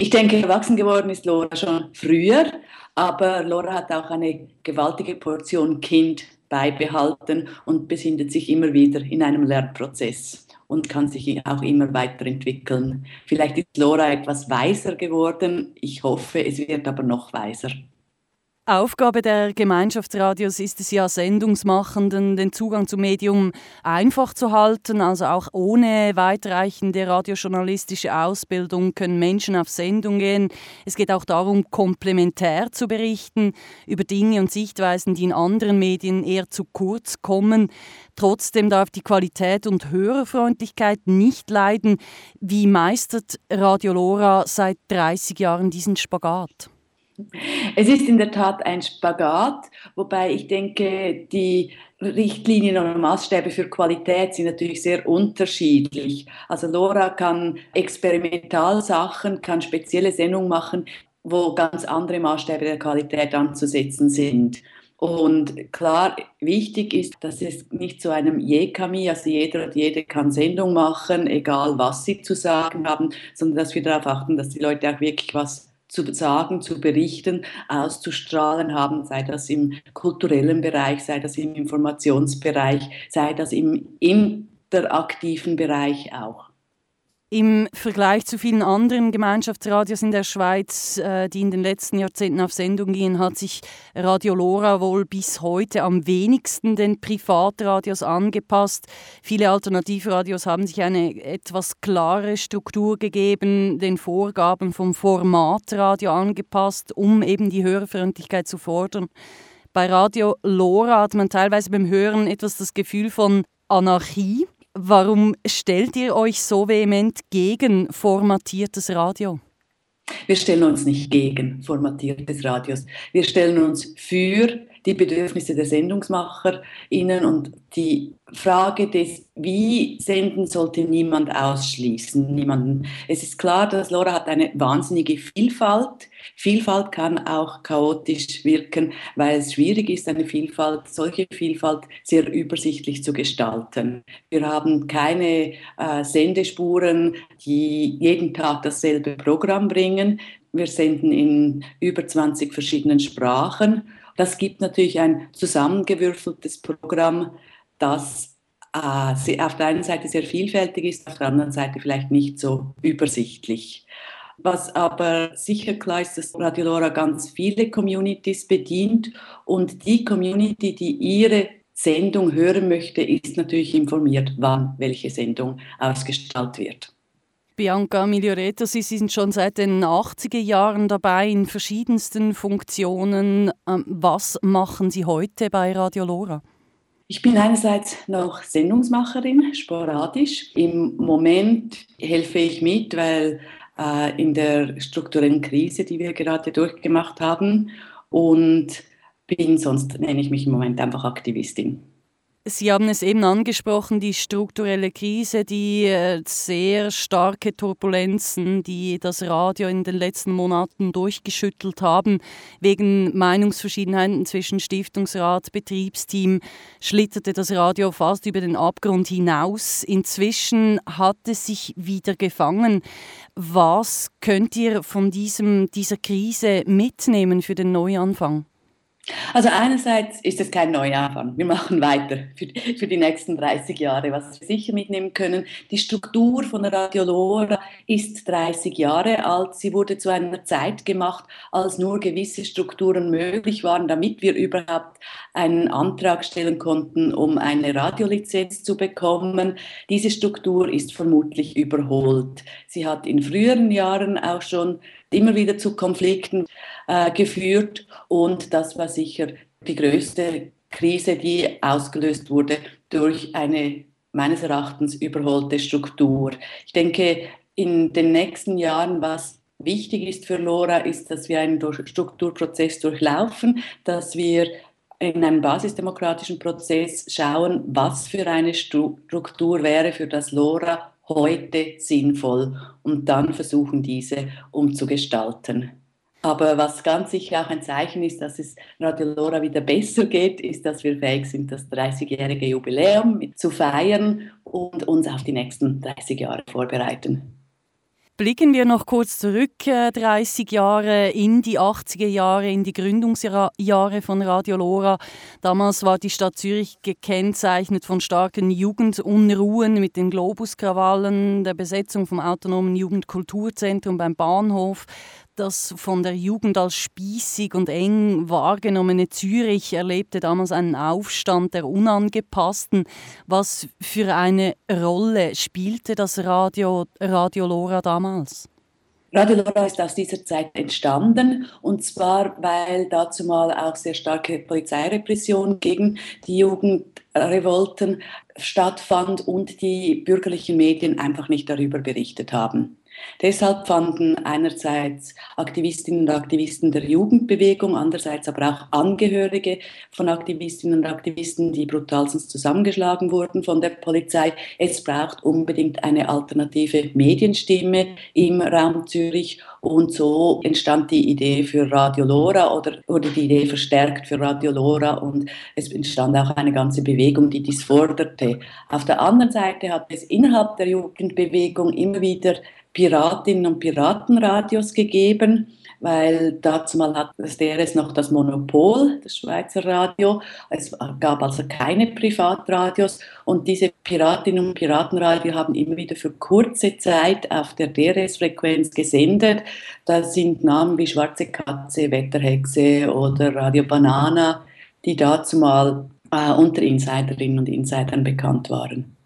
Ich denke, erwachsen geworden ist Laura schon früher, aber Laura hat auch eine gewaltige Portion Kind beibehalten und befindet sich immer wieder in einem Lernprozess und kann sich auch immer weiterentwickeln. Vielleicht ist Laura etwas weiser geworden. Ich hoffe, es wird aber noch weiser. Aufgabe der Gemeinschaftsradios ist es ja, Sendungsmachenden den Zugang zum Medium einfach zu halten. Also auch ohne weitreichende radiojournalistische Ausbildung können Menschen auf Sendung gehen. Es geht auch darum, komplementär zu berichten über Dinge und Sichtweisen, die in anderen Medien eher zu kurz kommen. Trotzdem darf die Qualität und Hörerfreundlichkeit nicht leiden. Wie meistert Radio Lora seit 30 Jahren diesen Spagat? Es ist in der Tat ein Spagat, wobei ich denke, die Richtlinien und Maßstäbe für Qualität sind natürlich sehr unterschiedlich. Also Laura kann Experimentalsachen, kann spezielle Sendungen machen, wo ganz andere Maßstäbe der Qualität anzusetzen sind. Und klar, wichtig ist, dass es nicht zu einem Jekami, also jeder und jede kann Sendung machen, egal was sie zu sagen haben, sondern dass wir darauf achten, dass die Leute auch wirklich was zu sagen, zu berichten, auszustrahlen haben, sei das im kulturellen Bereich, sei das im Informationsbereich, sei das im interaktiven Bereich auch. Im Vergleich zu vielen anderen Gemeinschaftsradios in der Schweiz, äh, die in den letzten Jahrzehnten auf Sendung gingen, hat sich Radio Lora wohl bis heute am wenigsten den Privatradios angepasst. Viele Alternativradios haben sich eine etwas klare Struktur gegeben, den Vorgaben vom Formatradio angepasst, um eben die Hörerfreundlichkeit zu fordern. Bei Radio Lora hat man teilweise beim Hören etwas das Gefühl von Anarchie. Warum stellt ihr euch so vehement gegen formatiertes Radio? Wir stellen uns nicht gegen formatiertes Radios. Wir stellen uns für die Bedürfnisse der SendungsmacherInnen und die Frage des, wie senden, sollte niemand ausschließen. Niemanden. Es ist klar, dass Laura hat eine wahnsinnige Vielfalt. Vielfalt kann auch chaotisch wirken, weil es schwierig ist, eine Vielfalt, solche Vielfalt sehr übersichtlich zu gestalten. Wir haben keine äh, Sendespuren, die jeden Tag dasselbe Programm bringen. Wir senden in über 20 verschiedenen Sprachen das gibt natürlich ein zusammengewürfeltes Programm, das äh, auf der einen Seite sehr vielfältig ist, auf der anderen Seite vielleicht nicht so übersichtlich. Was aber sicher klar ist, dass Radio Lora ganz viele Communities bedient und die Community, die ihre Sendung hören möchte, ist natürlich informiert, wann welche Sendung ausgestrahlt wird. Bianca Miglioreto, Sie sind schon seit den 80er Jahren dabei in verschiedensten Funktionen. Ähm, was machen Sie heute bei Radio Lora? Ich bin einerseits noch Sendungsmacherin, sporadisch. Im Moment helfe ich mit, weil äh, in der strukturellen Krise, die wir gerade durchgemacht haben, und bin sonst nenne ich mich im Moment einfach Aktivistin. Sie haben es eben angesprochen, die strukturelle Krise, die äh, sehr starke Turbulenzen, die das Radio in den letzten Monaten durchgeschüttelt haben. Wegen Meinungsverschiedenheiten zwischen Stiftungsrat, Betriebsteam schlitterte das Radio fast über den Abgrund hinaus. Inzwischen hat es sich wieder gefangen. Was könnt ihr von diesem, dieser Krise mitnehmen für den Neuanfang? Also einerseits ist es kein Neuanfang. Wir machen weiter für, für, die nächsten 30 Jahre. Was wir sicher mitnehmen können, die Struktur von der Radio Lora ist 30 Jahre alt. Sie wurde zu einer Zeit gemacht, als nur gewisse Strukturen möglich waren, damit wir überhaupt einen Antrag stellen konnten, um eine Radiolizenz zu bekommen. Diese Struktur ist vermutlich überholt. Sie hat in früheren Jahren auch schon immer wieder zu Konflikten äh, geführt und das war sicher die größte Krise, die ausgelöst wurde durch eine meines Erachtens überholte Struktur. Ich denke, in den nächsten Jahren, was wichtig ist für Lora, ist, dass wir einen Strukturprozess durchlaufen, dass wir in einem basisdemokratischen Prozess schauen, was für eine Struktur wäre für das Lora heute sinnvoll und dann versuchen, diese umzugestalten. Aber was ganz sicher auch ein Zeichen ist, dass es Radio Lora wieder besser geht, ist, dass wir fähig sind, das 30-jährige Jubiläum zu feiern und uns auf die nächsten 30 Jahre vorbereiten. Blicken wir noch kurz zurück, 30 äh, Jahre in die 80er Jahre, in die Gründungsjahre von Radio Lora. Damals war die Stadt Zürich gekennzeichnet von starken Jugendunruhen mit den Globuskrawallen, der Besetzung vom autonomen Jugendkulturzentrum beim Bahnhof, das von der Jugend als spießig und eng wahrgenommene Zürich erlebte damals einen Aufstand der Unangepassten. Was für eine Rolle spielte das Radio, Radio Lora damals? Radio Lora ist aus dieser Zeit entstanden und zwar, weil dazu mal auch sehr starke Polizeirepression gegen die Jugendrevolten stattfand und die bürgerlichen Medien einfach nicht darüber berichtet haben. Deshalb fanden einerseits Aktivistinnen und Aktivisten der Jugendbewegung, andererseits aber auch Angehörige von Aktivistinnen und Aktivisten, die brutalstens zusammengeschlagen wurden von der Polizei. Es braucht unbedingt eine alternative Medienstimme im Raum Zürich und so entstand die Idee für Radio Lora oder wurde die Idee verstärkt für Radio Lora und es entstand auch eine ganze Bewegung, die dies forderte. Auf der anderen Seite hat es innerhalb der Jugendbewegung immer wieder Piratinnen und Piratenradios gegeben, weil dazu mal hat das DRS noch das Monopol, das Schweizer Radio. Es gab also keine Privatradios und diese Piratinnen und Piratenradio haben immer wieder für kurze Zeit auf der DRS-Frequenz gesendet. Da sind Namen wie Schwarze Katze, Wetterhexe oder Radio Banana, die dazu mal äh, unter Insiderinnen und Insidern bekannt waren.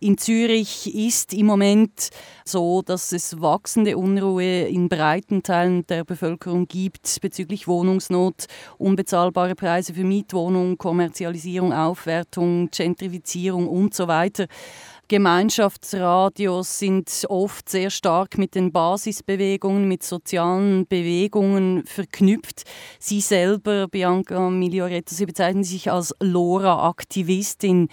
In Zürich ist im Moment so, dass es wachsende Unruhe in breiten Teilen der Bevölkerung gibt bezüglich Wohnungsnot, unbezahlbare Preise für Mietwohnungen, Kommerzialisierung, Aufwertung, Gentrifizierung und so weiter. Gemeinschaftsradios sind oft sehr stark mit den Basisbewegungen, mit sozialen Bewegungen verknüpft. Sie selber, Bianca Miglioretto, Sie bezeichnen sich als Lora-Aktivistin.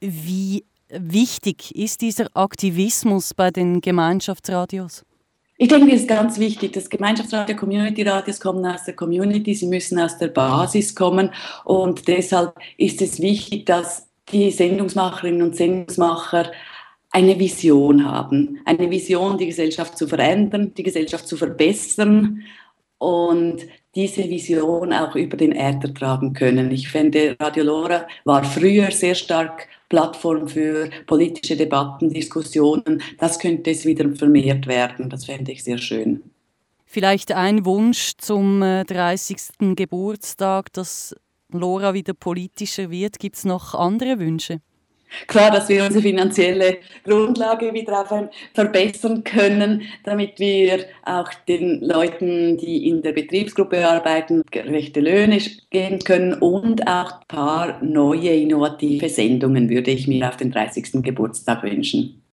Wie wichtig ist dieser Aktivismus bei den Gemeinschaftsradios? Ich denke, es ist ganz wichtig, dass Gemeinschaftsradio, Community-Radios kommen aus der Community, sie müssen aus der Basis kommen und deshalb ist es wichtig, dass die Sendungsmacherinnen und Sendungsmacher eine Vision haben, eine Vision, die Gesellschaft zu verändern, die Gesellschaft zu verbessern und diese Vision auch über den Äther tragen können. Ich finde, Radio Lora war früher sehr stark Plattform für politische Debatten, Diskussionen. Das könnte es wieder vermehrt werden. Das fände ich sehr schön. Vielleicht ein Wunsch zum 30. Äh, Geburtstag, dass Lora wieder politischer wird. Gibt es noch andere Wünsche? Klar, dass wir unsere finanzielle Grundlage wieder verbessern können, damit wir auch den Leuten, die in der Betriebsgruppe arbeiten, gerechte Löhne geben können und auch ein paar neue innovative Sendungen würde ich mir auf den 30. Geburtstag wünschen.